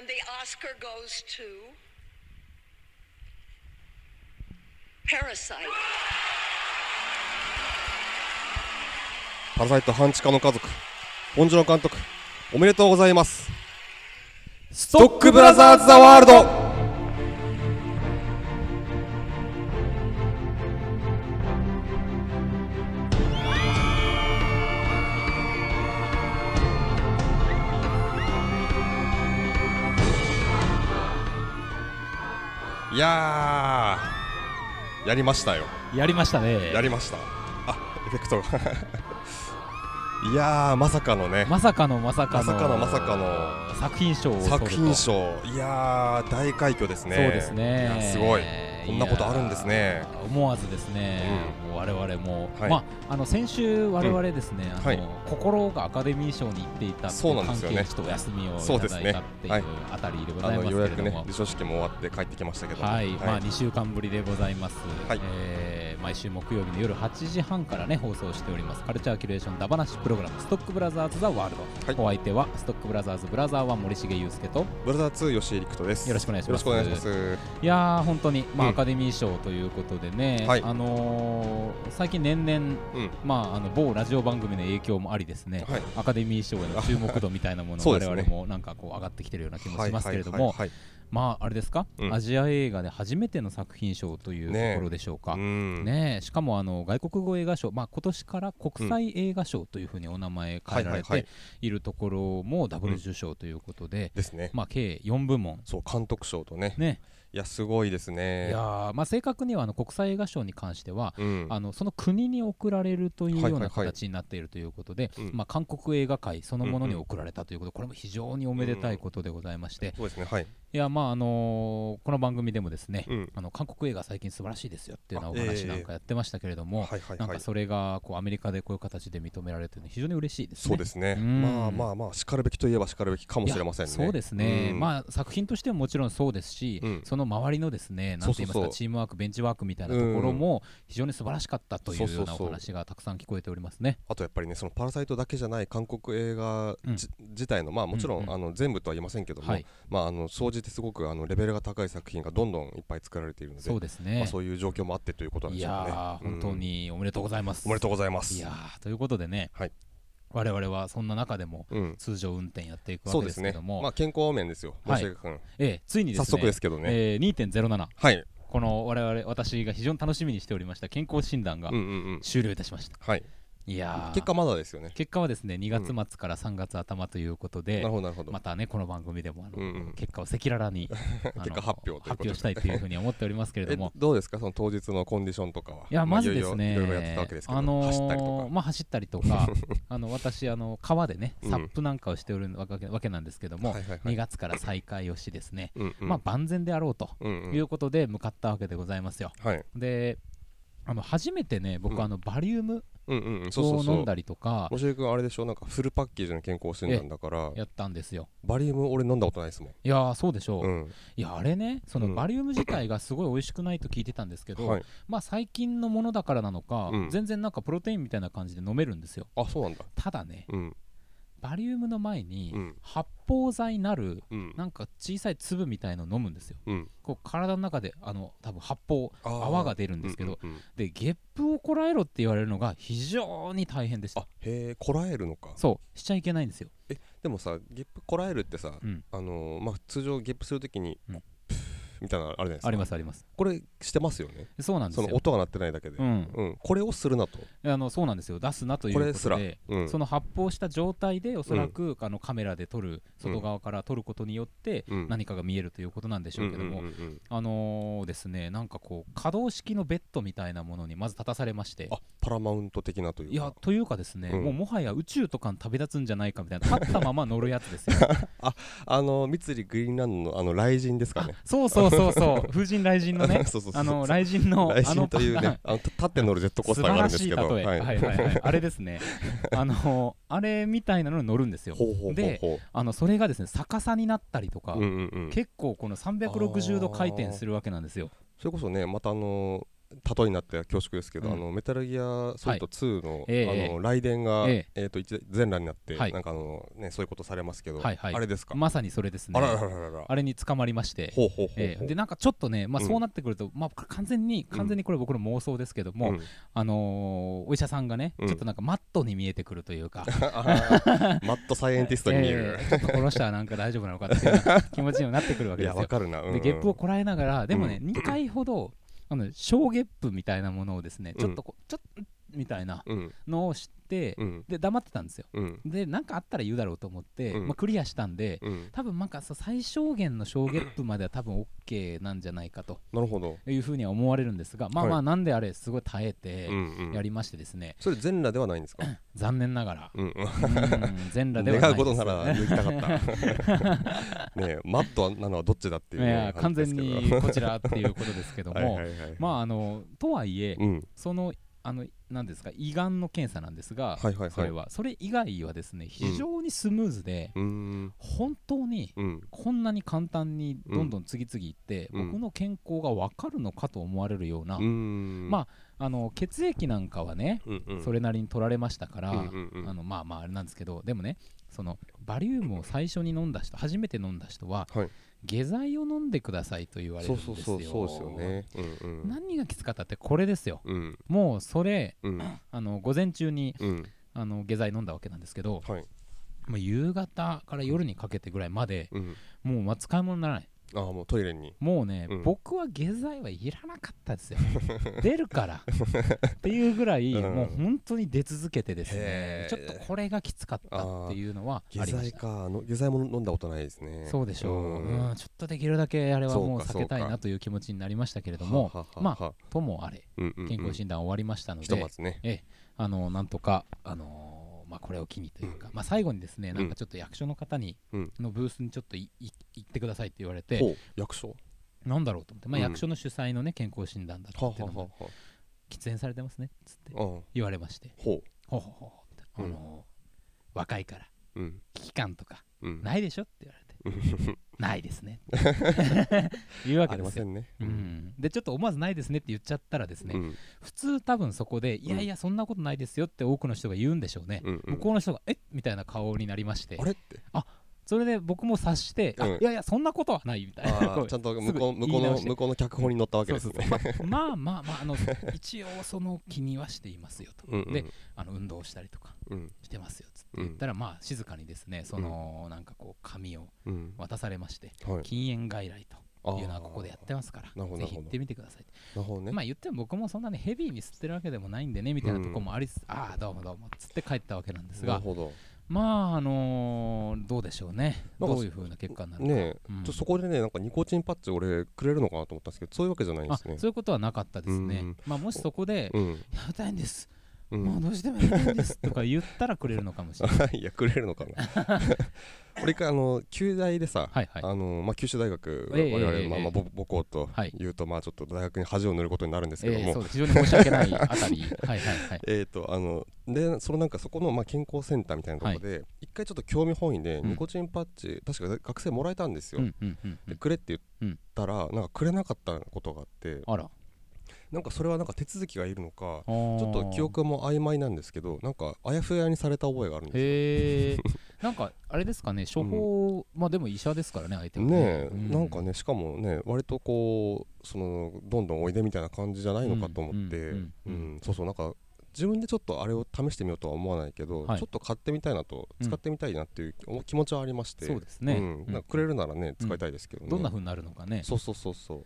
And the Oscar goes to Parasite. パラサイト半地下の家族。本庄監督おめでとうございます。ストックブラザーズ・ザ・ワールドやりましたよ。やりましたね。やりました。あエフェクト。が いやーまさかのね。まさかのまさかの。まさかのまさかの。作品賞を作品賞。いやー大快挙ですね。そうですね。すごいこんなことあるんですね。思わずですね、もう我々も、はい。まああの先週我々ですね、あのはい。心がアカデミー賞に行っていた関なんでちょっとお休みをいただいたっていはいうあたりでごあざいますのようやくねけれども、授賞式も終わって帰ってきましたけどはい、まあ2週間ぶりでございます、はい。えー毎週木曜日の夜8時半からね放送しております。カルチャーキュレーションダバナシプログラムストックブラザーズ・ザ・ワールド、はい。お相手はストックブラザーズブラザーは森重裕介とブラザー2吉井陸斗です。よろしくお願いします。よろしくお願いします。いやー本当に、まあうん。アカデミー賞ということでね、はい。あのー最近年々、うん。まあ、あの某ラジオ番組の影響もありですね、はい。アカデミー賞への注目度みたいなもの そう我々もなんかこう上がってきてるような気もしますけれども、はいはいはいまああれですか、うん。アジア映画で初めての作品賞というところでしょうか？うん。ねえ。しかもあの外国語映画賞、まあ、今年から国際映画賞というふうにお名前変えられているところもダブル受賞ということで、ですね。まあ、計4部門、そう監督賞とね。ねいやすごいですね。いやーまあ、正確にはあの国際映画賞に関しては、うん。あのその国に贈られるというような形になっているということで、うん。まあ、韓国映画界そのものにうんうん贈られたということ、これも非常におめでたいことでございまして、そうですねはい。いやまああのーこの番組でもですね、うん。あの韓国映画最近素晴らしいですよっていうようお話ええなんかやってましたけれども、はいはいはい。なんかそれがこうアメリカでこういう形で認められてるの非常に嬉しいですね。そうですね。うん。まあまあまあしかるべきといえばしかるべきかもしれませんね。そうですね、うん。まあ作品としてももちろんそうですし、うん。その周りのですねなんて言いますかチームワークベンチワークみたいなところも非常に素晴らしかったというようなお話がたくさん聞こえておりますね。あとやっぱりねそのパラサイトだけじゃない韓国映画う自体のまあもちろうんうんん。あの全部とは言いませんけどもはい。まああの総じてすごくあのレベルが高い作品がどんどんいっぱい作られているのでそうですね。まあ。そういう状況もあってということなんいでしょうね。やー、うん本当におめでとうございます。おめでとうございます。いやーということでね、はい我々はそんな中でもうん。通常運転やっていくわけですけども、まあ健康面ですよ。はい。ええついにですね。早速ですけどね。えー2.07はい。この我々私が非常に楽しみにしておりました健康診断がうんうんうん。終了いたしました。はいいやー。結果まだですよね。結果はですね2月末から3月頭ということで、なるほどなるほど。またねこの番組でもあの、うんうん。結果を赤裸々に 結果発表発表したいというふうに思っておりますけれど えも。どうですかその当日のコンディションとかは？いやまあまずですね、いろいろいろやってたわけですけどあのー走ったりとか。まあ走ったりとか あの私あの川でねうん。サップなんかをしておるわけわけなんですけども、はいはいはい。2月から再開をしですね、うんうん。まあ万全であろうとうんうん。いうことで向かったわけでございますよ。はい。であの初めてね僕、うん。あのバリウムうんうんうんそう飲んだりとか。もしげ君あれでしょ？なんかフルパッケージの健康診断だから。やったんですよ。バリウム俺飲んだことないですもん。いやーそうでしょう、うん。いやあれねそのうん。バリウム自体がすごい美味しくないと聞いてたんですけど、はい。まあ最近のものだからなのか、うん。全然なんかプロテインみたいな感じで飲めるんですよ。あそうなんだ。ただねうんバリウムの前にうん。発泡剤なるうん。なんか小さい粒みたいのを飲むんですよ。うん。こう体の中であの多分発泡泡が出るんですけど、うんうんうん。でゲップをこらえろって言われるのが非常に大変でした。あへえこらえるのか。そう。しちゃいけないんですよ、でもさゲップこらえるってさうん、あのーまあ通常ゲップするときにうんみたいなのあるじゃないですか。ありますあります。これしてますよね。そそうなんですよ。の音が鳴ってないだけで。うん。うん。これをするなと。あのそうなんですよ。出すなというここれすら。とでうん。その発泡した状態でおそらく、あのカメラで撮る外側から撮ることによってうん。何かが見えるということなんでしょうけども、あのーですねなんかこう可動式のベッドみたいなものにまず立たされまして。あパラマウント的なというか。いやというかですね、うん。もうもはや宇宙とかに旅立つんじゃないかみたいな立ったまま乗るやつですよ。あの三井グリーンランドのあの雷神ですかね。そうそうそうそう風神雷神のね あの雷神の雷あの神というねあの立って乗るジェットコース素ターがあ晴るんですけど。らしいはい、はい。はいはいあれですね。あのあれみたいなのに乗るんですよ。であのそれがですね逆さになったりとか、うんうんうん。結構この360度回転するわけなんですよ。それこそねまたあの例えになって恐縮ですけど、うん。あのメタルギアソリッド2の,、ええあの雷電が、ええ。ー、と一全裸になって、はい。なんかあのねそういうことされますけど、はいはい。あれですか、まさにそれですね。あららららら。あれに捕まりまして。ほええ。でなんかちょっとね、まあ、うん。そうなってくると、まあ、これ完全に完全にこれ僕の妄想ですけども、うん。あのーお医者さんがね、うん。ちょっとなんかマットに見えてくるというか、あーマットサイエンティストに見える、ええ。ちょっとこの人はなんか大丈夫なのかっていう気持ちにもなってくるわけいやですよ。わかるな、うん。うんでゲップをこらえながらでもね、うん。2回ほどあの小ゲップみたいなものをですねうんちょっとこうちょっとみたいなうん。のを知って、うん。で黙ってたんですよ。うん。でなんかあったら言うだろうと思って、うん。まあ、クリアしたんでうん。多分なんか最小限の小ゲップまでは多分 OK なんじゃないかとなるほど、いうふうには思われるんですがまあまはあなんであれすごい耐えてやりましてですね、それ全裸ではないんですか、残念ながら。うん。全裸ではない願うことなら言いたかった。ねえマットなのはどっちだっていういや完全にこちらっていうことですけども。はいはいはい。まああのとはいえ、うん。そのあの何ですか胃がんの検査なんですが、はいはいはい。それは。それ以外はですね非常にスムーズで、うーん。本当にうん。こんなに簡単にどんどん次々いって、うん。僕の健康が分かるのかと思われるような、うーん。まあの血液なんかはね、うんうん。それなりに取られましたから、うんうんうん。あのまあまああれなんですけどでもねそのバリウムを最初に飲んだ人初めて飲んだ人は、はい下剤を飲んでくださいと言われるそんですよ。うそうそうですよね。うんうん。何がきつかったってこれですよ。うん。もうそれうん。あの午前中にうん。あの下剤飲んだわけなんですけどはい。もう夕方から夜にかけてぐらいまでうん。もうまあ使い物にならないああもうトイレに。もうね、うん。僕は下剤はいらなかったですよ。出るから。っていうぐらい、うん。もう本当に出続けてですね。ちょっとこれがきつかったっていうのはあ下剤りました。か。あの下剤も飲んだことないですね。そうでしょう、ん。うんちょっとできるだけあれはもう避けたいなという気持ちになりましたけれどもはははまはともあれうんうんうん。健康診断終わりましたのひとで、まずね。ええあのなんとか、あのーまあ、これを機にというか、まあ、最後にですねなんかちょっと役所の方に、うん。のブースにちょっと行ってくださいって言われて役所？なんだろうと思って、まあ、うん。役所の主催のね健康診断だったはっていうのもははは喫煙されてますねっつってうん。言われましてほほう。ほうほうほうってあのー若いから危機感とかうん。ないでしょって言われてないですね。言うわあけですよ。りませんね。うん、でちょっと思わずないですねって言っちゃったらですね、うん。普通多分そこでいやいやそんなことないですよって多くの人が言うんでしょうね、うんうん。向こうの人がえみたいな顔になりまして。あれ？ってそれで僕も察して、あうん。いやいやそんなことはないみたいな。ちゃんと向こう向こうの向こうの脚本に乗ったわけですね。ま まあまあまああの一応その気にはしていますよと、うんうん。であの運動したりとかうん。してますよ言ったら、まあ静かにですねその、なんかこう紙をうん。渡されましてはい。禁煙外来というのはここでやってますからぜひ行ってみてください。なるほどね。まあ言っても僕もそんなねヘビーに吸ってるわけでもないんでねみたいなとこもありつつ、ああどうもどうもっつって帰ったわけなんですがまああのーどうでしょうね。どういう風な結果になるか、ねえ。うん。ちょそこでねなんかニコチンパッチ俺くれるのかなと思ったんですけどそういうわけじゃないんであすね。そういうことはなかったですね、うん。まあもしそこで、うん。やりたいんです、うん。もうどうしてもやりたいんです。とか言ったらくれるのかもしれない。いやくれるのかな 俺一回あの旧大でさはいはい。あのまあ九州大学ええ我々ええ。まあまあぼ母校とはい。言うとまあちょっと大学に恥を塗ることになるんですけどえー、そもうです非常に申し訳ないあたり。はいはいはい。えーとあのでそのなんかそこのまあ健康センターみたいなところで一回ちょっと興味本位でうん。ニコチンパッチ確か学生もらえたんですよ。うんうんうんうん。でくれって言ったらなんかくれなかったことがあって。あらなんかそれはなんか手続きがいるのかちょっと記憶も曖昧なんですけどなんかあやふやにされた覚えがあるんですよ。なんかあれですかね処方、まあでも医者ですからね相手はね。え、うなんかねしかもね割とこうそのどんどんおいでみたいな感じじゃないのかと思って、ううんんうん。うん。そうそうなんか自分でちょっとあれを試してみようとは思わないけど、はい。ちょっと買ってみたいなとうん使ってみたいなっていうお気持ちはありまして、そうですね。うん、なんかくれるならね、使いたいですけどね。どんな風になるのかね。そうそうそうそう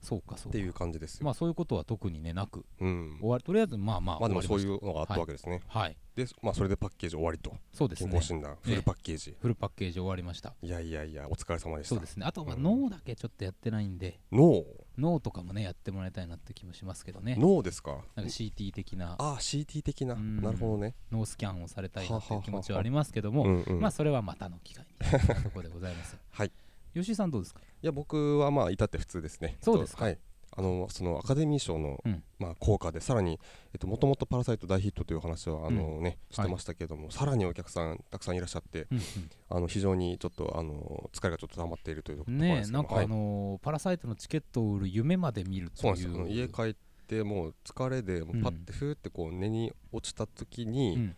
そうかそうか。っていう感じです。よ、まあそういうことは特にねなく。うん。終わりとりあえずまあまあまあでもそういうのがあったわけですね、したはい。でまあそれでパッケージ終わりと。そうですね。健康診断、フルパッケージ。フルパッケージ終わりました。いやいやいやお疲れ様でした。そうですね。あとはうん。脳だけちょっとやってないんで。脳？脳とかもねやってもらいたいなって気もしますけどね。脳ですか？なんか CT 的な。ああ CT 的な。うん。なるほどね。脳スキャンをされたいなっていうはははは気持ちは。ありますけども。うんうん。まあそれはまたの機会に。ところでございます。はい吉井さんどうですか？いや僕はまあ至って普通ですね。そうですか？はい。あのそのアカデミー賞の、うん。まあ、効果でさらにえっともともと「パラサイト」大ヒットという話はあの、ねはい。してましたけども、さらにお客さんたくさんいらっしゃってうんあの非常にちょっとあの疲れがちょっと溜まっているというとこうんろねえなんかあはいのーパラサイトのチケットを売る夢まで見るという。家帰っててもう疲れでもうパッてふーってこう寝に落ちた時に、うん。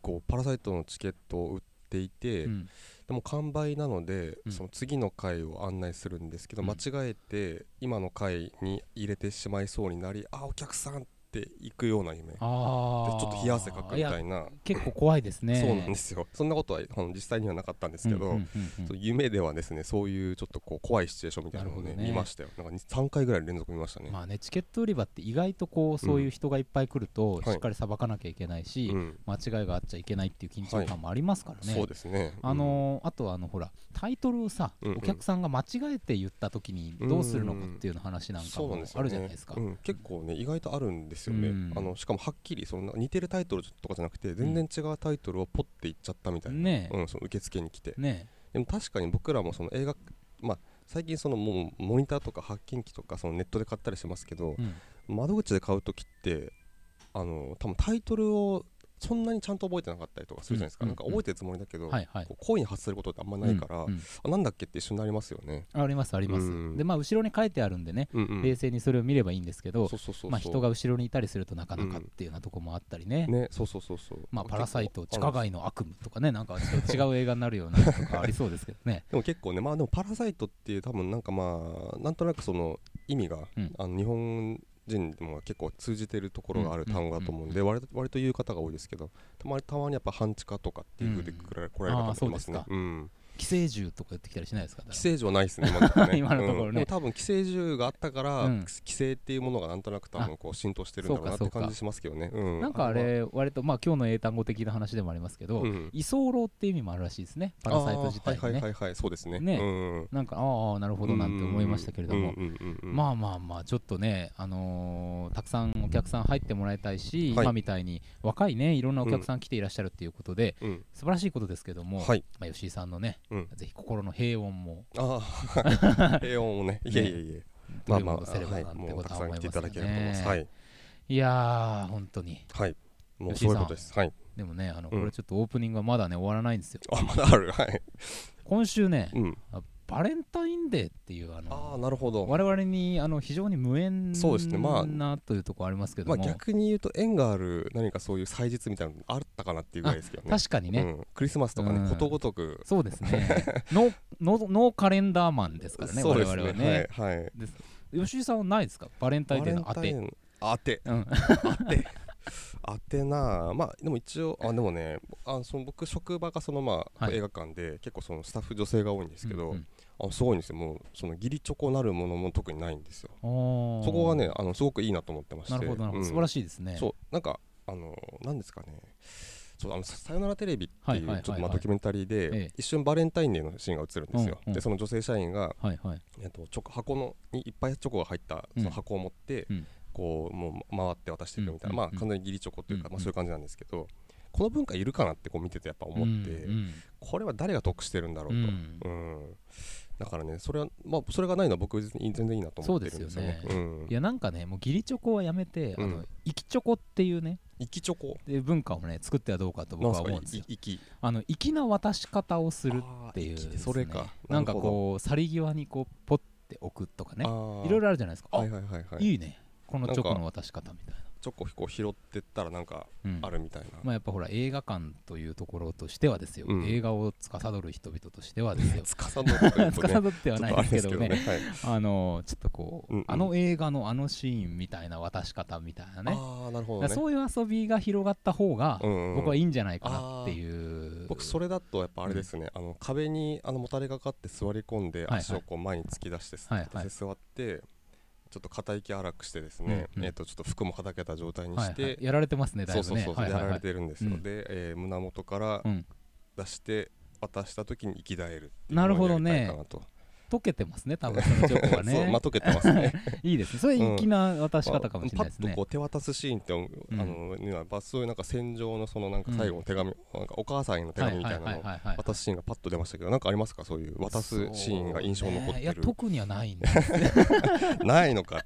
こうパラサイトのチケットを売っていて、うんでも完売なので、うん。その次の回を案内するんですけど、うん。間違えて今の回に入れてしまいそうになりあお客さんって行くような夢。でちあょあっと冷や汗かくみたいな。結構怖いですね。そうなんですよ。そんなことはあの実際にはなかったんですけど、夢ではですねそういうちょっとこう怖いシチュエーションみたいなのをねね。見ましたよ。なんか3回ぐらい連続見ましたね、まあねチケット売り場って意外とこうそういう人がいっぱい来るとはいしっかりさばかなきゃいけないし、うん間違いがあっちゃいけないっていう緊張感もありますからね、そうですね。あのーあとはあのほらタイトルをさ、うんうん。お客さんが間違えて言った時にどうするのかっていうの話なんかもあるじゃないですか。うん、結構ね意外とあるんですよね、うん。あのしかもはっきりそんな似てるタイトルとかじゃなくて全然違うタイトルをポッて言っちゃったみたいな、ねえ。うん、その受付に来て。ねでも確かに僕らもその映画まあ最近そのもうモニターとか発見機とかそのネットで買ったりしますけどえ、うん。窓口で買う時ってあの多分タイトルをそんなにちゃんと覚えてなかったりとかするじゃないですか、うんなんか覚えてるつもりだけど、はいはい。声に発することってあんまないから、うんうん。あなんだっけって一緒になりますよね。ありますあります、うん。でまあ後ろに書いてあるんでね、うんうん。冷静にそれを見ればいいんですけどまあ、人が後ろにいたりするとなかなかっていうようなとこもあったりね、ねそうそうそうそう。まあ、パラサイト地下街の悪夢とかねなんかちょっと違う映画になるようなのとかありそうですけどね。でも結構ねまあでもパラサイトっていう多分なんかまあなんとなくその意味が、うん。あの日本人でも結構通じてるところがあるうん単語だと思うんで、うん割と割と言う方が多いですけどたまにたまにやっぱ半地下とかっていう風で来られ,、来られる方もいますね。うん寄生獣とか言ってきたりしないですか？寄生獣はないですね今のところね。多分寄生獣があったから、うん。寄生っていうものがなんとなく多分こう浸透してるんだろうなって感じしますけどね、うん、なんかあれ割とまあ今日の英単語的な話でもありますけど、うん。居候っていう意味もあるらしいですね。パラサイト自体はいはいはいはいそうですね。ね。うん。なんかああなるほどなんて思いましたけれども、まあまあまあちょっとね、あのーたくさんお客さん入ってもらいたいし、はい。今みたいに若いねいろんなお客さん来ていらっしゃるっていうことで、うん。素晴らしいことですけども、はい。まあ、吉井さんのね、うん。ぜひ心の平穏も。ああ。平穏をね。いえいえいえまあまあ、はい、もうたくさん来ていただければと思います。ね。はい、いやー本当に。はい、もうそういうことです。はい、でもねあの、うん。これちょっとオープニングはまだね終わらないんですよ。あ、まだある、はい、今週ね、うん、あバレンタインデーっていうああのあ、なるほど。我々にあの非常に無縁そうですね。まあなというところありますけどまあも、逆に言うと縁がある何かそういう祭日みたいなのあったかなっていうぐらいですけどね。確かにね、うん、クリスマスとかね、うん。ことごとく。そうですね。ノーノーノーカレンダーマンですからねそうです我々はね、はい、はい。吉井さんはないですか？バレンタインデーの当て。当て、うん。当て。当てなあ。まあでも一応あでもねあその僕職場がそのまあ、はい。映画館で結構そのスタッフ女性が多いんですけど、うんうんあすごいんですよ。もうその義理チョコなるものも特にないんですよ。そこがねあのすごくいいなと思ってまして。なるほどうん。素晴らしいですね。そうなんかあのなんですかね。そうあのささよならテレビってはいいうちょっとまあドキュメンタリーで、ええ。一瞬バレンタインデーのシーンが映るんですよ、でその女性社員が、はいはい。えっと、チョコ箱のにいっぱいチョコが入ったその箱を持って、うん。こうもう回って渡していくみたいな、まあ完全に義理チョコというか、うんまあ、そういう感じなんですけどこの文化いるかなってこう見ててやっぱ思って、うん。これは誰が得してるんだろうと、うん。うんだからねそれは、まあ、それがないのは僕全然いいなと思ってるんですよね。そうですうん。いやなんかねもう義理チョコはやめて、うん。あの生きチョコっていうね生きチョコ？で文化をね作ってはどうかと僕は思うんですよ。い生き。あの粋な渡し方をするっていうねそれか。なんかこう去り際にこうポッて置くとかね。いろいろあるじゃないですか。あ、はいはいはいはい。いいねこのチョコの渡し方みたいチョコこう拾ってったらなんかな、うん。あるみたいな、まあやっぱほら映画館というところとしてはですよ、うん。映画を司る人々としてはですよ。つかさどるね司ってはないですけどね。あのちょっとこう、うんうん。あの映画のあのシーンみたいな渡し方みたいなね。ああなるほどね。そういう遊びが広がった方がうんうん。僕はいいんじゃないかなっていう、僕それだとやっぱあれですね、あの壁にあのもたれかかって座り込んではいはい。足をこう前に突き出して、はいはい。座ってちょっと肩息荒くしてですね、うんうん。えっ、とちょっと服もはだけた状態にはいして、はいやられてますねだいうぶね。そそうそう、はいはいはい。やられてるんですよ、うん。で、えー胸元からうん。出して渡した時に生き絶えるっていうなるほどね。たいかなと溶けてますね多分そのチョコがそうねまあ溶けてますね。いいですね。それ粋な渡し方かもしれないですね。パッとこう手渡すシーンって、うん。あのにはそういうなんか戦場のそのなんか最後の手紙、なんかお母さんへの手紙みたいなの渡すシーンがパッと出ましたけどなんかありますか？そういう渡すシーンが印象に残ってそう。ねいやる、特にはないんで ないのか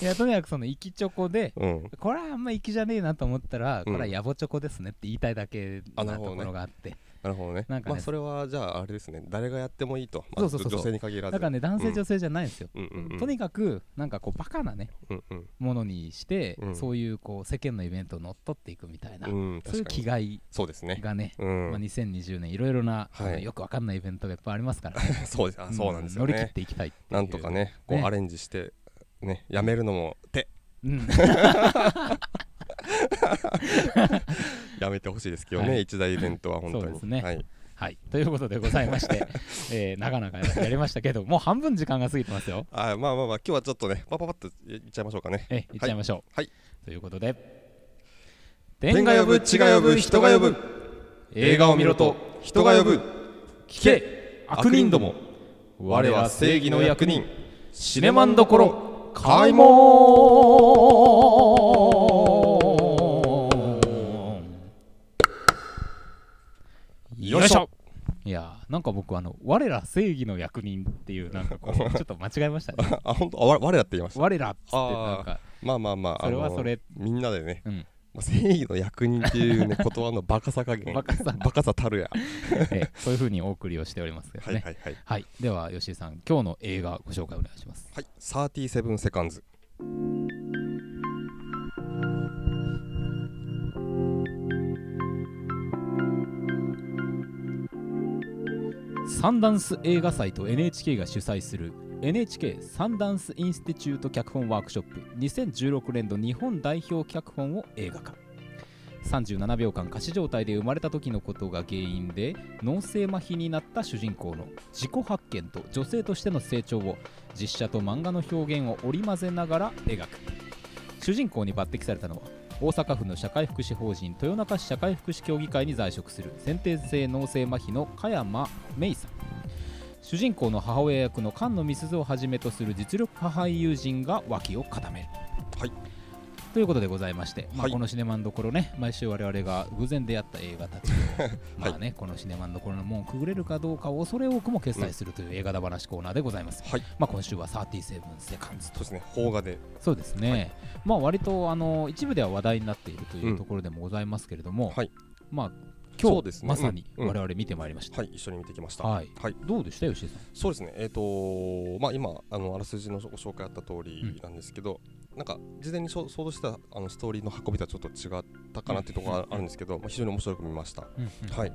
いやとにかくその粋チョコでうん。これはあんま粋じゃねえなと思ったら、うん。これは野暮チョコですねって言いたいだけなところがあってなるほどね。なんかね。まあそれはじゃああれですね。誰がやってもいいと、まあ、そうそう女性に限らず。だからね男性うん女性じゃないんですよ、うんうんうん。とにかくなんかこうバカなねうんうん。ものにして、うん。そういうこう世間のイベントを乗っ取っていくみたいな、うんそういう気概そうですね。がね、うん、まあ、2020年いろいろな、はい。よくわかんないイベントがいっぱいありますから、そうです。あそうなんですよ乗り切っね、ていきたいなんとかねこうね。アレンジしてねやめるのも手。うん、やめてほしいですけどね、はい。一大イベントは本当に。ね。はい、はい。ということでございまして、えー、なかなかやりましたけどもう半分時間が過ぎてますよ。あまあまあまあ今日はちょっとねパパパッといっちゃいましょうかね。えいっちゃいましょう、はい。ということで天が呼ぶ地が呼ぶ人が呼ぶ。映画を見ろと人が呼ぶ。聞け。悪人ども。我は正義の役人。シネマンどころ開門なんか僕あの我ら正義の役人っていうなんかこう ちょっと間違えましたね。あ本当？我らって言いました。我らっつってなんか。まあまあまあそれはそれ。みんなでね、うん。まあ正義の役人っていうね 言葉のバカさ加減。バカさ。バカさたるや。えーそういう風にお送りをしておりますけどね。はいはいはい。はい、では吉井さん今日の映画ご紹介お願いします。はい。37セカンズサンダンス映画祭と NHK が主催する NHK サンダンスインスティチュート脚本ワークショップ2016年度日本代表脚本を映画化37秒間仮死状態で生まれた時のことが原因で脳性麻痺になった主人公の自己発見と女性としての成長を実写と漫画の表現を織り交ぜながら描く。主人公に抜擢されたのは大阪府の社会福祉法人豊中市社会福祉協議会に在職する先天性脳性麻痺の加山芽衣さん。主人公の母親役の菅野美鈴をはじめとする実力派俳優陣が脇を固める。はい。ということでございまして、まあはい。このシネマンどころね毎週我々が偶然出会った映画たちを まあね、このシネマンどころの門をくぐれるかどうかを恐れ多くも決済するという映画だ話コーナーでございます、はい。まあ、今週は37セカンズと。そうですね。邦画で。そうですね、まあ割とあの一部では話題になっているというところでもございますけれども、はい。まあ今日、ね。まさにうん。うん。我々見てまいりました、はい一緒に見てきました。はい。はい。どうでした？吉井さん。そうですね。えっ、とまあ今あのあらすじのご紹介あった通りなんですけど、なんか事前に想像したあのストーリーの運びとはちょっと違ったかなっていうところがあるんですけど、まあ、非常に面白く見ました、はい、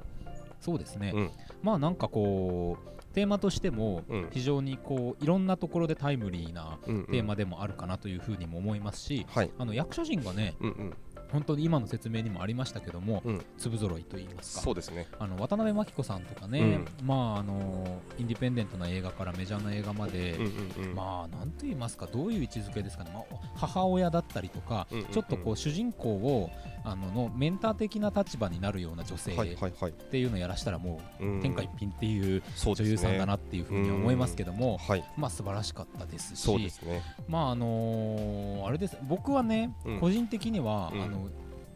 そうですね、うん。まあなんかこうテーマとしてもうん。非常にこういろんなところでタイムリーなうんうん。テーマでもあるかなというふうにも思いますし、はい。あの役者陣がねうんうん本当に今の説明にもありましたけども、うん。粒揃いと言いますか。そうですね。あの渡辺真紀子さんとかね、まああのインディペンデントな映画からメジャーな映画まで、うんうんうん。まあなんと言いますかどういう位置づけですかね、まあ、母親だったりとか、うんうんうん。ちょっとこう主人公をあののメンター的な立場になるような女性っていうのをやらしたらもううん天下一品っていう女優さんだなっていうふうには思いますけども、はい。まあ素晴らしかったですしまああのーあれです。僕はね、うん。個人的には、うん。あの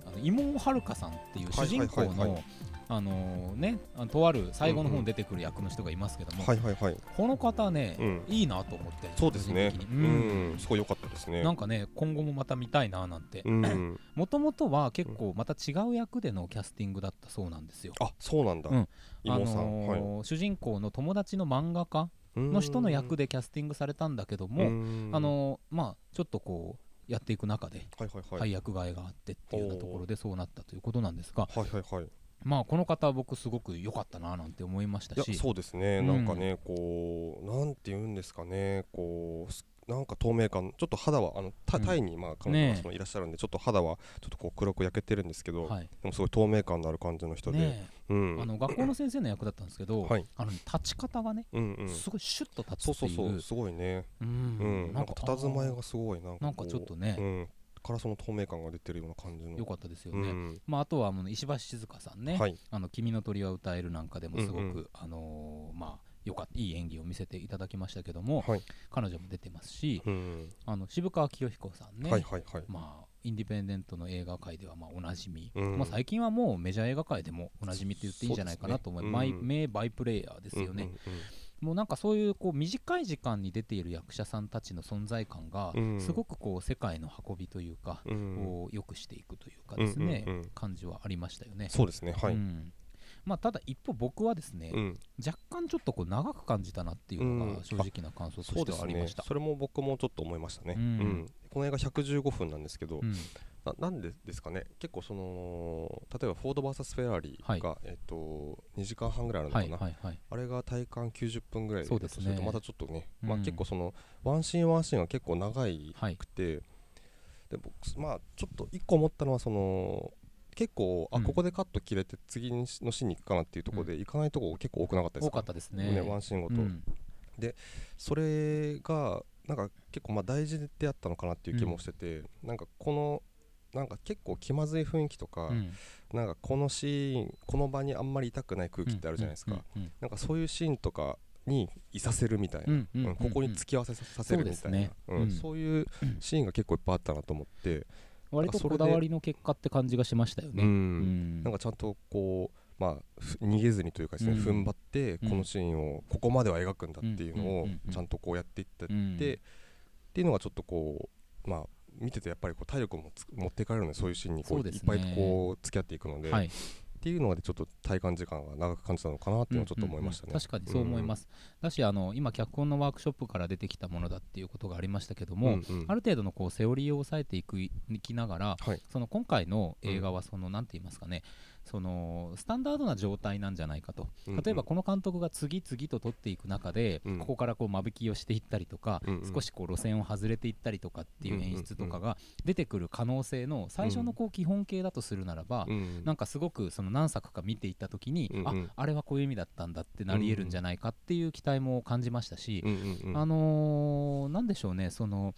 あの妹遥さんっていう主人公のあのねとある最後の方に出てくる役の人がいますけども、はいはいはい。この方ね、うん。いいなと思ってそうですね。うん。ん。すごい良かったですね。なんかね今後もまた見たいななんて。うん。もともとは結構また違う役でのキャスティングだったそうなんですよ。あそうなんだ。うん。あの主人公の友達の漫画家のの人の役でキャスティングされたんだけども、もあのーまあちょっとこうやっていく中ではいはいはい配役替えがあってっていうようなところでそうなったということなん。ですが、はいはいはいまあこの方は僕すごく良かったななんて思いましたし。いやそうですね、うん。なんかねこうなんて言うんですかね。こうすなんか透明感ちょっと肌はあのタイにまあ彼女がそのいらっしゃるんでちょっと肌はちょっとこう黒く焼けてるんですけど、はい。でもすごい透明感のある感じの人で、あの学校の先生の役だったんですけど、はい。あのね立ち方がねすごいシュッと立そうつっていう。そうそうすごいね。ううん。んなんか佇まいがすごいなんかなんかちょっとねからその透明感が出てるような感じの。良かったですよね、うん。まあ、あとはもう石橋静香さんね「はい。あの君の鳥は歌える」なんかでもすごく、うんうあのーまあよかったいい演技を見せていただきましたけども、はい。彼女も出てますし、うんあの渋川清彦さんね、はいはいはい。まあ、インディペンデントの映画界ではまあおなじみ、うん。まあ、最近はもうメジャー映画界でもおなじみって言っていいんじゃないかなと思います、ね。うん名バイプレイヤーですよね、うんうんもうなんかそういうこう短い時間に出ている役者さんたちの存在感がうん。すごくこう世界の運びというか、うん。うんこう良くしていくというかですね、うんうんうん。感じはありましたよね。そうですねはい、うん。まあ、ただ一方僕はですね、うん、若干ちょっとこう長く感じたなっていうのうん。が正直な感想としてそうですねはありました。それも僕もちょっと思いましたね、ううん。んこの映画115分なんですけど、うんななんでですかね？結構その例えばフォード VS フェラーリが、はい。えっと2時間半ぐらいあるのはいかな、はいはいあれが体感90分ぐらいそうですね。またちょっとね、まあ、うん結構そのワンシーンワンシーンが結構長いはい。くて、で僕まあちょっと一個思ったのはその結構あ、うん。ここでカット切れて次のシーンに行くかなっていうところで行かないとこ結構多くなかったです多かったですね。ねワンシーンごと、うん。それがなんか結構まあ大事であったのかなっていう気もしてて、なんかこのなんか結構気まずい雰囲気とか、うん。なんかこのシーンこの場にあんまりいたくない空気ってあるじゃないですか、なんかそういうシーンとかにいさせるみたいな、ここに付き合わせささせるみたいな。そうですね。うんうん。そういうシーンが結構いっぱいあったなと思って、割とこだわりの結果って感じがしましたよね。なんかちゃんとこう、まあ、ふ逃げずにというかですね、うん。踏ん張ってこのシーンをここまでは描くんだっていうのをちゃんとこうやっていって、っていうのがちょっとこうまあ見ててやっぱりこう体力もつ持っていかれるのでそういうシーンにこそういっぱいこう付き合っていくので、はい。っていうのでちょっと体感時間が長く感じたのかなっていうのはちょっと思いましたね。うんうんうん確かにそう思います、だしあの今脚本のワークショップから出てきたものだっていうことがありましたけども、うんうん。ある程度のこうセオリーを抑えていくいきながらはい。その今回の映画はその、なんて言いますかねそのスタンダードな状態なんじゃないかと。例えばこの監督が次々と撮っていく中で、うん。ここからこう間引きをしていったりとか、少しこう路線を外れていったりとかっていう演出とかが出てくる可能性の最初のこう基本形だとするならば、うんなんかすごくその何作か見ていった時に、ああれはこういう意味だったんだってなり得るんじゃないかっていう期待も感じましたし、あのーなんでしょうねその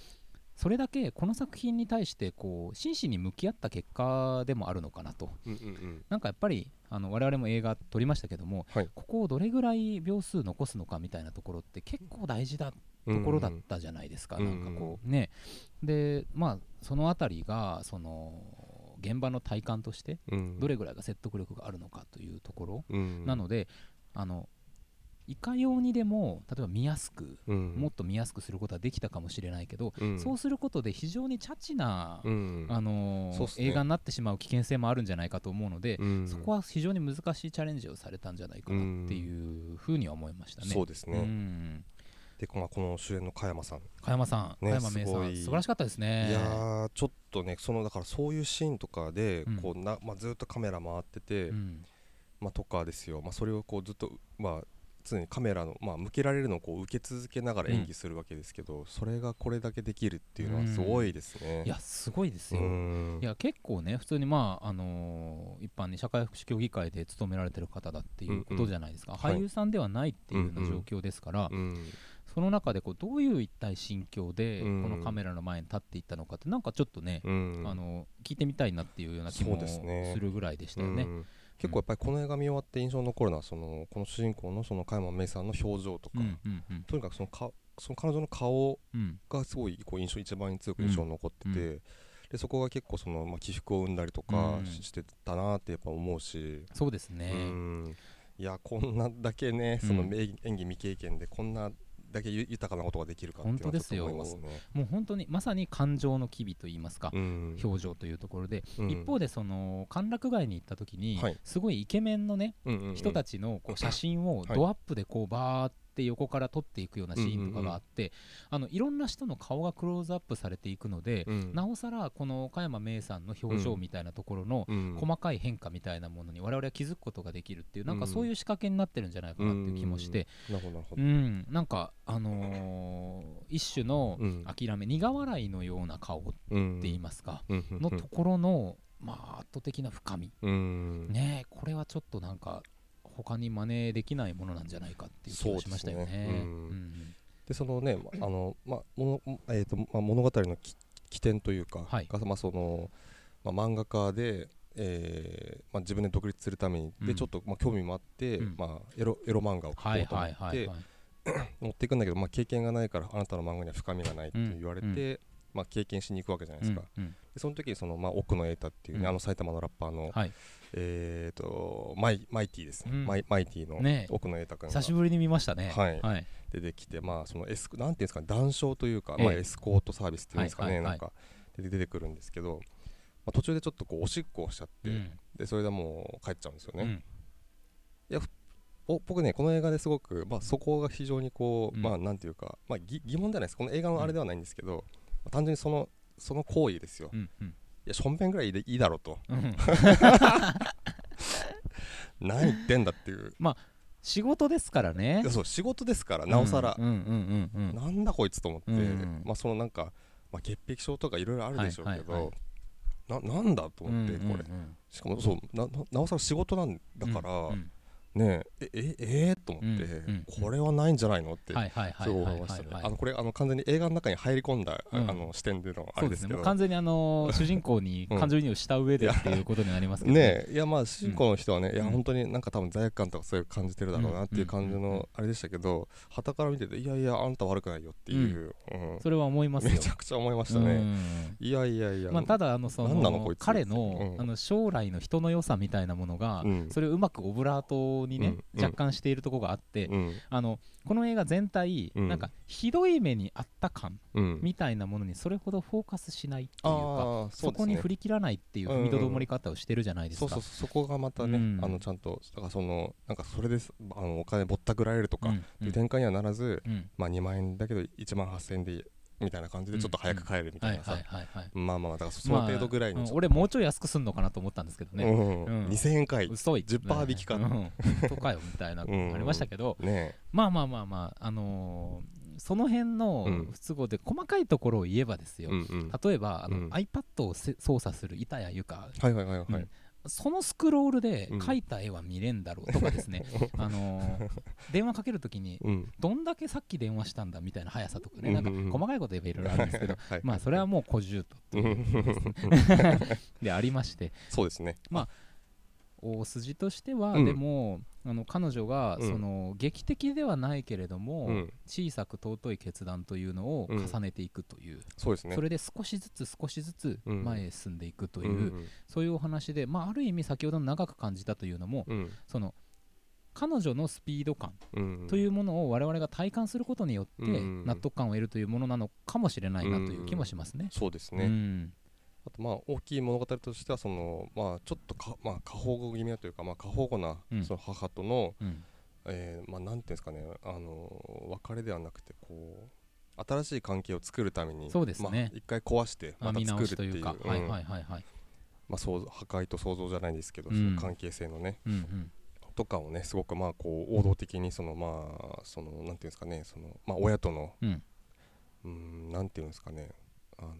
それだけこの作品に対してこう真摯に向き合った結果でもあるのかなと。うんうんうん。なんかやっぱりあの我々も映画撮りましたけども、はい。ここをどれぐらい秒数残すのかみたいなところって結構大事だところだったじゃないですか、うんなんかこうね。でまあそのあたりがその現場の体感としてうんどれぐらいが説得力があるのかというところ、うん。なのであのいかようにでも例えば見やすく、うん。もっと見やすくすることはできたかもしれないけど、うん。そうすることで非常にチャチな、うん。あのーね。映画になってしまう危険性もあるんじゃないかと思うので、うん。そこは非常に難しいチャレンジをされたんじゃないかなっていうふうには思いましたね。うそうですね、ん。でこのこの主演の加山さん、加山さん、ね加山芽衣さん。素晴らしかったですね。いやーちょっとねそのだからそういうシーンとかでうん。こうな、まあ、ずっとカメラ回ってて、うん。まあ、とかですよ、まあ、それをこうずっと、まあ、常にカメラの、まあ、向けられるのをこう受け続けながら演技するわけですけど、それがこれだけできるっていうのはすごいですね。いやすごいですうよ。ん。いや結構ね普通にまああのー一般に社会福祉協議会で勤められてる方だっていうことじゃないですか、うん。うん俳優さんではないっていうようなうんうん状況ですから、うん。その中でこうどういう一体心境でこうん。のカメラの前に立っていったのかってなんかちょっとね、うん。あの聞いてみたいなっていうような気そもするぐらいでしたよね。うん結構やっぱりこの映画見終わって印象に残るのはそのこの主人公のその加山芽衣さんの表情とか、とにかくそのかその彼女の顔うん。がすごいこう印象一番強く印象に残ってて、うんでそこが結構その、まあ、起伏を生んだりとかうんしてたなってやっぱ思うし、そうですね、うん。いやこんなだけねその演技未経験でこんなだけゆ豊かなことができるかっていうのはと思いますね。もう本当にまさに感情の機微といいますか、うん。表情というところで、うん。一方でその歓楽街に行った時に、はい。すごいイケメンのねうんうんうん。人たちのこう写真をはい。ドアップでこうバーって横から撮っていくようなシーンとかがあって、あのいろんな人の顔がクローズアップされていくので、うん。なおさらこの加山芽衣さんの表情みたいなところのうん。細かい変化みたいなものに我々は気づくことができるっていうなんかそういう仕掛けになってるんじゃないかなっていう気もして、うど。ん、なんかあのー一種のうん。諦め苦笑いのような顔ってうん言いますか、のところの、まあ、圧倒的な深み、うん。ねえこれはちょっとなんか他に真似できないものなんじゃないかっていう気がしましたよね。でそのねま あのまあものえーとまあ物語のき起点というか、はい。がまあそのまあ漫画家で。えーまあ、自分で独立するために、うん。でちょっとまあ興味もあって、うん。まあ、エロエロ漫画を描はいこうと思ってはい。持っていくんだけど、まあ、経験がないからあなたの漫画には深みがないって言われて、うん。まあ、経験しに行くわけじゃないですか、うんうん。でその時にその、まあ、奥野瑛太っていうね、うん。あの埼玉のラッパーの、はい、えー、とマイマイティですね、うん。マイマイティのね。奥野瑛太君が久しぶりに見ましたね。はい。はい。出てきて、まあ、そのエスクなんていうんですかね談笑というか、ええ。まあ、エスコートサービスっていうんですかね、はいなんかで出てくるんですけど、まあ、途中でちょっとこうおしっこをしちゃって、うん。でそれでもう帰っちゃうんですよね、うん。お僕ねこの映画ですごく、まあ、そこが非常にこう、うん。まあなんていうか、まあ、ぎ疑問じゃないです。この映画のあれではないんですけど、まあ単純にそのその行為ですよ、いうんうんやしょんべんぐらいでいいだろうと。うん。何言ってんだっていう。仕事ですからね。いやそう仕事ですからなおさら、なんだこいつと思って、うん。うんまあそのなんか、まあ、潔癖症とかいろいろあるでしょうけど、はいはいはい。ななんだと思ってこれ、しかもそうなななおさら仕事なんだから、うんうんねえ。えええー？と思って、うんうんこれはないんじゃないの？ってはいはいはいすごいはい。思いましたね。はいあのこれあの完全に映画の中に入り込んだ、うん。あの視点でのあそうですけど。もう完全にあの主人公に感情移入した上でっていうことになりますけどね。え。いやまあ主人公の人はね、いやうん。本当になんか多分罪悪感とかそういう感じてるだろうなっていう感じのあれでしたけど旗から見てていやいやあんた悪くないよっていう、うん。それは思いますよ。めちゃくちゃ思いましたうね、ん。いやいやいや、まあ、ただあのその彼の,、うん。あの将来の人の良さみたいなものが、うん。それをうまくオブラートにね、若干しているところがあって、うん。あのこの映画全体、うん。なんかひどい目にあった感うん。みたいなものにそれほどフォーカスしないっていうかそこに振り切らないっていう踏みとどまり方をしてるじゃないですか。そうそうそうそこがまたね、うん。あのちゃんとだからそのなんかそれですあのお金ぼったくられるとか、いう展開にはならず、うん。まあ2万円だけど1万8000円でみたいな感じでちょっと早く帰るみたはいいなさ。まあまあだからその程度ぐらいにまあうん俺もうちょい安くすんのかなと思ったんですけどね。うん。うん。2000円かい。嘘い10%引きか。うん。とかよみたいなのがありましたけど、ねまあまあまあまあ、あのーその辺のうん。不都合で細かいところを言えばですよ、えうんうん。例えばあの、うん。iPad をせ操作する板谷由香、はいはいはいはい、うんそのスクロールでうん。描いた絵は見れんだろうとかですね、あのー電話かけるときにうん。どんだけさっき電話したんだみたいな速さとかね、なんかうんうん。うん細かいこと言えばいろいろあるんですけど、はい。まあそれはもう小獣とう ん でありまして、そうですね。まあ大筋としては、うん。でもあの彼女が、うん。その劇的ではないけれども、うん。小さく尊い決断というのをうん。重ねていくという、そうですね。それで少しずつ少しずつうん。前へ進んでいくとという、そういうお話で、まあ、ある意味先ほどの長く感じたというのも、うん。その彼女のスピード感うんというものを我々が体感することによってうん。納得感を得るというものなのかもしれないなという気もしますね。そうですね、うんあとまあ大きい物語としてはそのまあちょっとかまあ過保護気味なというかまあ過保護なうん。その母との、うん。えーまあなんていうんですかねあの別れではなくてこう新しい関係を作るためにそうですね。まあ、一回壊してまた作るってというか、うん。はいはいはいはい。まあそう破壊と創造じゃないですけど、うん。その関係性のね。うんうん。とかをねすごくまあこう王道的にそのまあそのなんていうんですかねそのまあ親とのうん。うんなんていうんですかねあの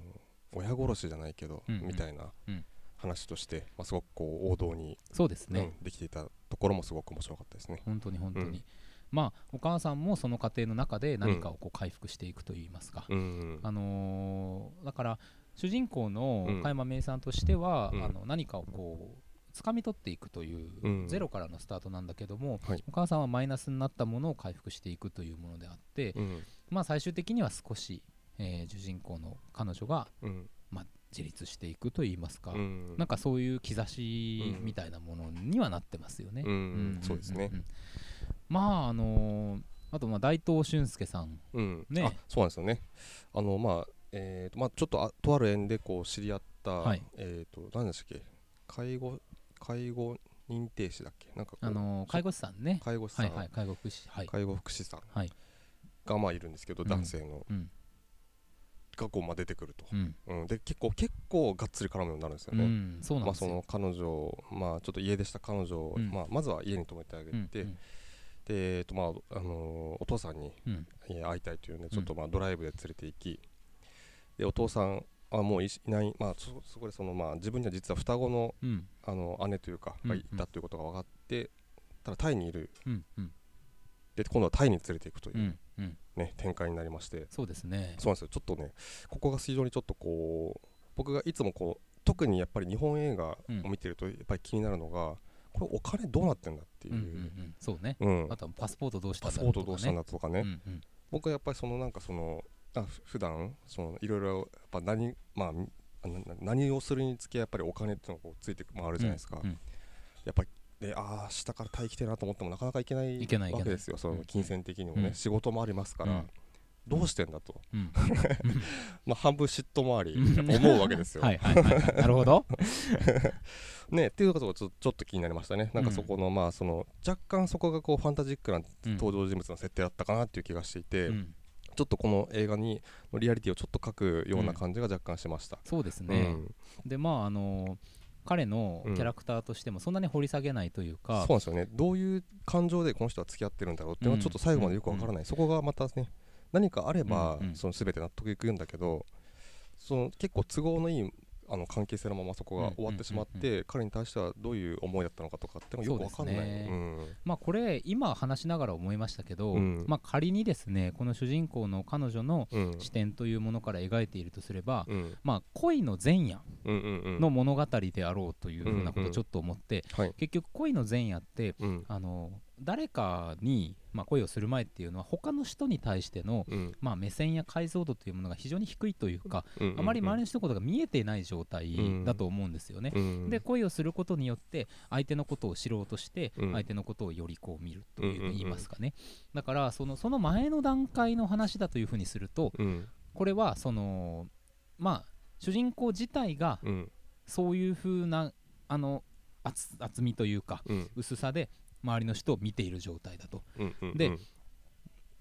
親殺しじゃないけど、うんうん。みたいなうん。話として、まあ、すごくこう王道に、そうですね、うん、できていたところもすごく面白かったですね。本当に本当に、うん。まあお母さんもその過程の中で何かをこう回復していくといいますか、うんあのーだから主人公のうん。加山芽衣さんとしては、うん。あの何かをこう掴み取っていくという、うん。ゼロからのスタートなんだけども、はい。お母さんはマイナスになったものを回復していくというものであって、うん。まあ最終的には少し、えー主人公の彼女が、うん。まあ、自立していくといいますか、うん。なんかそういう兆しみたいなものにはなってますよね。うん。そうですね。まああのーあとまあ大東俊介さん、うん。ね。あそうなんですよね。あのまあえーとまあ、ちょっとあとある縁でこう知り合った、はい。えー、と何でしたっけ？介護介護認定士だっけ？なんかあのー介護士さんね、介護士さん、はいはい、介護福祉、はい、介護福祉さんはい、がまあいるんですけど、うん。男性の。うん、がこうまあ出てくると、うん、うん、で結構結構がっつり絡むようになるんですよね。うん、そうなんまあ、ですよ。その彼女を、まあ、ちょっと家出した彼女を、うん。まあ、まずは家に泊めてあげて、うん。で、えーとまああのーお父さんに会いたいというん。でちょっとまあドライブで連れて行き、でお父さんはもういしいない、まあ、そそこでその、まあ、自分には実は双子のうん、あの姉というかうん。がいたということが分かって、ただタイにいるで今度はタイに連れていくというね展開になりまして。そうですね。そうなんですよ。ちょっとねここが非常にちょっとこう僕がいつもこう特にやっぱり日本映画を見てるとやっぱり気になるのが、これお金どうなってんだっていう。そうね。うん。あとはパスポートどうしたパスんだとかね。ポートどうしたんだとかね、僕はやっぱりそのなんかそのあふ普段そのいろいろやっぱ何まあ何をするにつけやっぱりお金っていうのがこうついて回るじゃないですか、やっぱりでああ下からタイ来てるなと思ってもなかなか行けないわけですよ。その金銭的にもね、うん。仕事もありますから、うん。どうしてんだと、うん。まあ、半分嫉妬もあり思うわけですよ。はいはいはい。なるほど。ね、っていうことがちょちょっと気になりましたね。なんかそこの、まあその若干そこがこうファンタジックなうん登場人物の設定だったかなっていう気がしていて、うん。ちょっとこの映画にのリアリティをちょっと書くような感じが若干しました。そうですうん。ね、でまああの彼のキャラクターとしてもそんなに掘り下げないというか、そうなんですよね。どういう感情でこの人は付き合ってるんだろうっていうのはちょっと最後までよくわからない、そこがまたね何かあれば、うんうん。その全て納得いくんだけどその結構都合のいいあの関係性のままそこが終わってしまって、うん彼に対してはどういう思いだったのかとかっていうのがよくわかんない。ねうん。まあこれ今話しながら思いましたけど、うん。まあ仮にですねこの主人公の彼女のうん。視点というものから描いているとすれば、うん。まあ恋の前夜の物語であろうというふうなことをちょっと思って、はい。結局恋の前夜ってうん。あの誰かに、まあ、恋をする前っていうのは他の人に対しての、うん。まあ、目線や解像度というものが非常に低いというか、うんうんあまり周りの人のことが見えていない状態だと思うんですよね。うんで恋をすることによって相手のことを知ろうとしてうん。相手のことをよりこう見るといううんうんうん言いますかね。だからそのその前の段階の話だというふうにするとうん。これはそのまあ主人公自体がうん。そういうふうなあの厚厚みというかうん。薄さで周りの人を見ている状態だと。うんうんで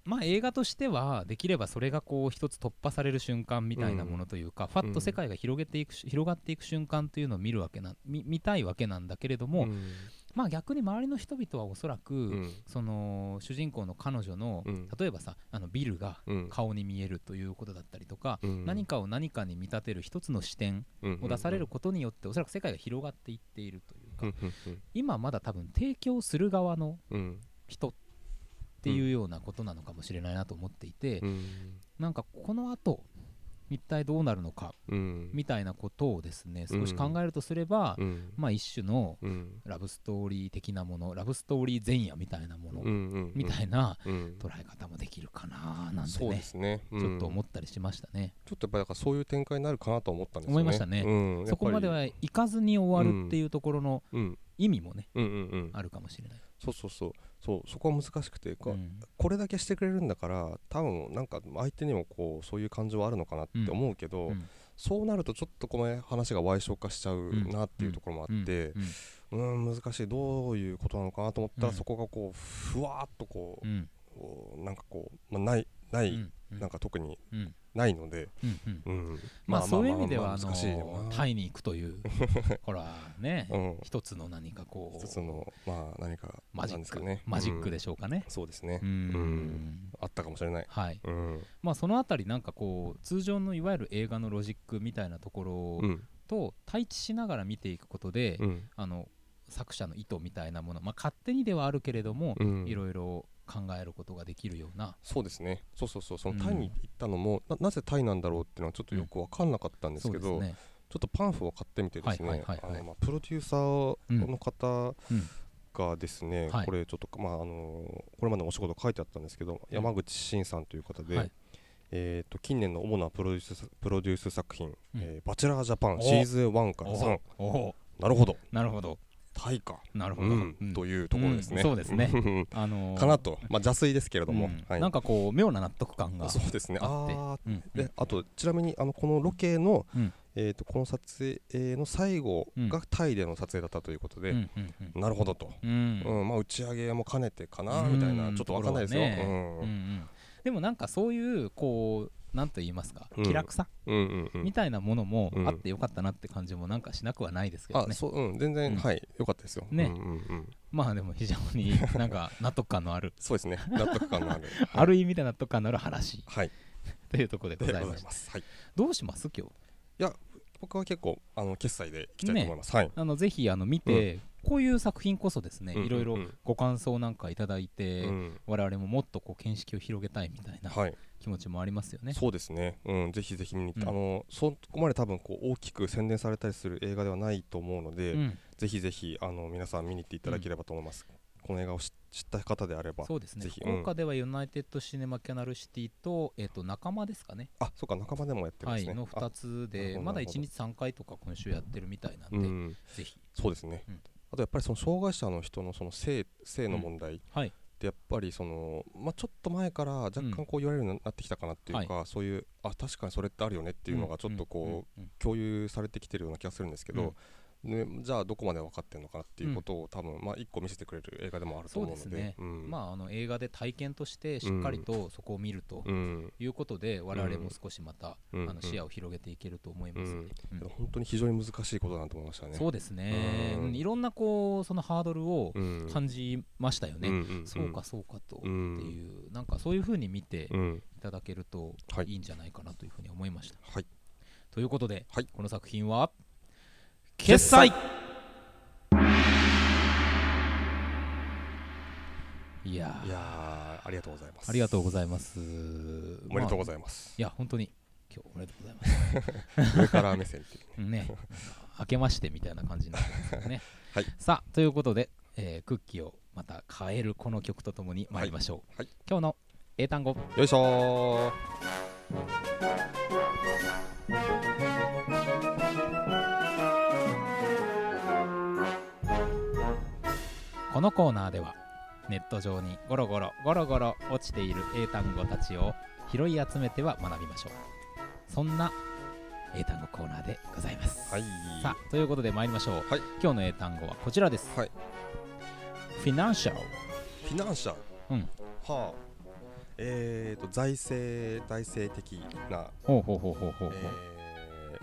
まあ映画としてはできればそれがこう一つ突破される瞬間みたいなものというか、ファッと世界が広げていくし広がっていく瞬間というのを見るわけな見見たいわけなんだけれども、うん。まあ逆に周りの人々はおそらく、うん。その主人公の彼女の、うん。例えばさあのビルがうん。顔に見えるということだったりとか、うん。何かを何かに見立てる一つの視点を出されることによっておそらく世界が広がっていっているというか、今まだ多分提供する側のうん。人っていうようなことなのかもしれないなと思っていて、うん。なんかこの後一体どうなるのかうん。みたいなことをですねうん。少し考えるとすれば、うん。まあ一種のうん。ラブストーリー的なものラブストーリー前夜みたいなものうんうんみたいなうん。捉え方もできるかななんてそうでね。すねちょっと思っったりしましたね、ちょっとやっぱりだからそういう展開になるかなと思ったんですよね。思いましたね。うん。そこまではいかずに終わるっていうところの意味もねうんうんうん。あるかもしれない、そうそうそう。そうそこは難しくてこうん。これだけしてくれるんだから多分なんか相手にもこうそういう感情はあるのかなって思うけど、うん。そうなるとちょっとこの話が歪償化しちゃうなっていうところもあってうん。うん。難しい。どういうことなのかなと思ったら、うん。そこがこうふわーっとこう,、なんかこう、まあ、ないない、なんか特にうん。ないので、まあそういう意味ではあのタイに行くという ほらねうん、一つの何かこ一うつのまあ何かマジックですかね。マジックでししょうかね。そうですね。あったかもしれない。はい。うん。まあそのあたりなんかこう通常のいわゆる映画のロジックみたいなところうん。と対峙しながら見ていくことでうん。あの作者の意図みたいなものまあ勝手にではあるけれどもうん。いろいろ考えることができるような。そうですね。そうそうそう。そうん。のタイに行ったのも、ななぜタイなんだろうっていうのはちょっとよく分かんなかったんですけど、そうですね。ちょっとパンフを買ってみてですね、プロデューサーの方うん。がですね、はい。これちょっとまああのこれまでのお仕事書いてあったんですけど、山口真さんという方で、はい。えー、と近年の主なプロデュースプロデュース作品、うん。えーバチェラージャパンお。シーズン1から3お。お。なるほど。なるほどタイかなるほど。というところですね、うん。そうですね。あのー。かなと、まあ、邪推ですけれども、なんかこう妙な納得感がそうですね。あって。あとちなみにあのこのロケの、うん。えー、とこの撮影の最後がタイでの撮影だったということで、なるほどと、うん。うん。まあ、打ち上げも兼ねてかなみたいな、うん。ちょっとわかんないですよ。うんでもなんかそういうこうなんと言いますかうん。気楽さうんうんうん。みたいなものもうんあってよかったなって感じもなんかしなくはないですけどね。あそう、うん、全然、うん。はい、よかったですよ。ね。うんうんうん、まあでも非常になんか納得感のある。そうですね、納得感のある。ある意味で納得感のある話。はい、というところででございました。はい、どうします？今日。僕は結構あの決済でいきたいと思います。はい。あのぜひあの見てこういう作品こそですねうんうんうん。いろいろご感想なんかいただいてうん我々ももっとこう見識を広げたいみたいなはい、気持ちもありますよね。そうですね、うん、ぜひぜひ見にうん。あのそこまで多分こう大きく宣伝されたりする映画ではないと思うので、うん。ぜひぜひあの皆さん見に行っていただければと思います。この映画を知知った方であれば、そうですね。福岡ではユナイテッドシネマキャナルシティとえっと仲間ですかね。あ、そうか仲間でもやってるんですね。はいの2つでまだほどなるほど。1日3回とか今週やってるみたいなんでうん、ぜひ。そうですね、うんあとやっぱりその障害者の人のその性性の問題っはい。ってやっぱりその、まあ、ちょっと前から若干こう言われるようになってきたかなっていうか、そういうあ確かにそれってあるよねっていうのがちょっとこう、うんうん。共有されてきてるような気がするんですけど、うんね、じゃあどこまで分かってるのかなっていうことを多分、まあ、一個見せてくれる映画でもあるとそう思うのでね、うん。まああの映画で体験としてしっかりとそこを見るとうん。いうことで、我々も少しまた、うん。あの視野を広げていけると思います。ので、うん本当に非常に難しいことだなと思いましたね。そうですね、うん。うんいろんなこうそのハードルをうん。感じましたよね、うんうんそうかそうかと、うんっていうなんかそういうふうに見てうん。いただけるとはい。いいんじゃないかなというふうに思いました、はい。ということで、はい。この作品は決済いやーいやーありがとうございます。ありがとうございますおめでとうごいざいます。いや本当に今日おめでとうございます 上から目線っていうね。ね、明けましてみたいな感じになってますけどね。はいさあ、ということで、えークッキーをまた変えるこの曲とともに参りましょう。はいはい今日の英単語、よいしょこのコーナーでは、ネット上にゴロゴロゴロゴロ落ちている英単語たちを拾い集めては学びましょう。そんな英単語コーナーでございます。はい。さあ、ということで参りましょう。はい今日の英単語はこちらです。はい。フィナンシャル。 financial。うん。はあ。えーと財政財政的な、ほうほうほうほうほうほう。えー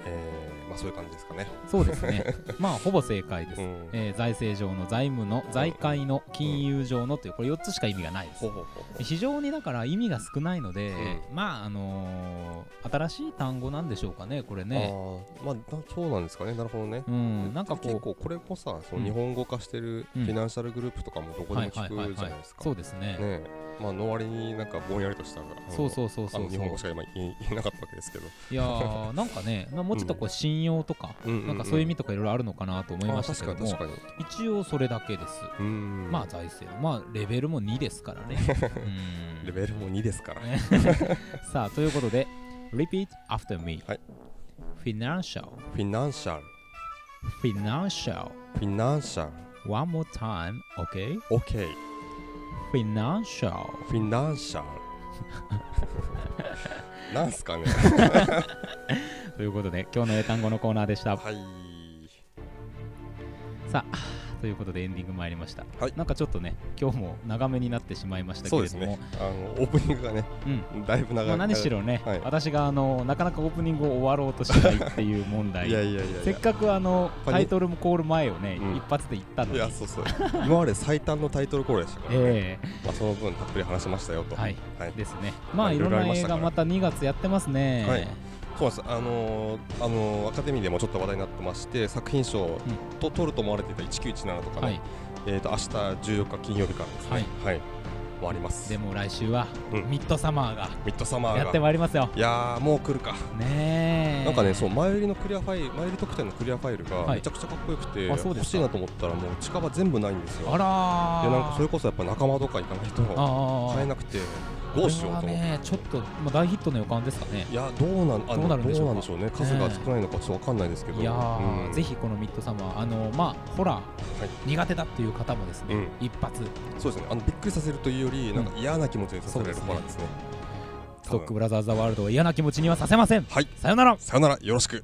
えーまあそういう感じですかね。そうですね。まあ、ほぼ正解です。うんえー財政上の財務の財界の金融上のというこれ4つしか意味がないです非常にだから意味が少ないので、うまああのー新しい単語なんでしょうかねこれねあーまあなそうなんですかね。なるほどね。うんなんかこう結構これもさ、そのうん日本語化してるフうんィナンシャルグループとかもどこでも聞くじゃないですか。そうですねねえまあの割になんかぼんやりとしたそうそうそうあそう日本語しか今言えなかったわけですけど。いやーなんかねまあ もうちょっとこう信用とか、うんなんかそういう意味とかいろいろあるのかなと思いましたけども。一応それだけです、うん。まあ財政まあレベルも2ですからね。うん。レベルも2ですから。ね。さあということで Repeat after me、はい。Financial Financial フィナンシャル、One more time, okay? OK、Financial フィナンシャル。なんすかね。ということで今日の英単語のコーナーでしたはい。さあということでエンディング参りました、はい。なんかちょっとね今日も長めになってしまいましたけれども。そうですね。あのオープニングがね、うん。だいぶ長い。まあ、何しろね、はい。私があのなかなかオープニングを終わろうとしないっていう問題。いやいやいやいや。せっかくあのタイトルコール前をね、うん。一発で言ったのに。いや、そうそう。今まで最短のタイトルコールでしたから、ね。えまあその分たっぷり話しましたよと。えはい。はい。ですね。まあまあいろんな映画また2月やってますね、はいそうです。あのーあのーアカデミーでもちょっと話題になってまして、作品賞と取ると思われていた1917とかね、はいえっ、と明日14日金曜日からですね。はい。もあります。でも来週はうん。ミッドサマーがミッドサマーが。やってまいりますよ。いやーもう来るか。ねえ。なんかね、そう前売りのクリアファイル、前売り特典のクリアファイルがはい。めちゃくちゃかっこよくて、あそうですか。欲しいなと思ったらもう近場全部ないんですよ。あらー。いやなんかそれこそやっぱ仲間とか行かないと買えなくて、どうしようとねちょっと、まあ、大ヒットの予感ですかね。いやどうなんどうなるんでしょうね。数が少ないのかちょっとわかんないですけど。いやー、うん。ぜひこのミッドサマーあのまあホラー、苦手だっていう方もですね、うん。一発。そうですね。あのびっくりさせるというより、なんか嫌な気持ちにさせられるそうですねホラーですね。ストックブラザーズ・ザ・ワールドを嫌な気持ちにはさせませんはい。さよならさよならよろしく。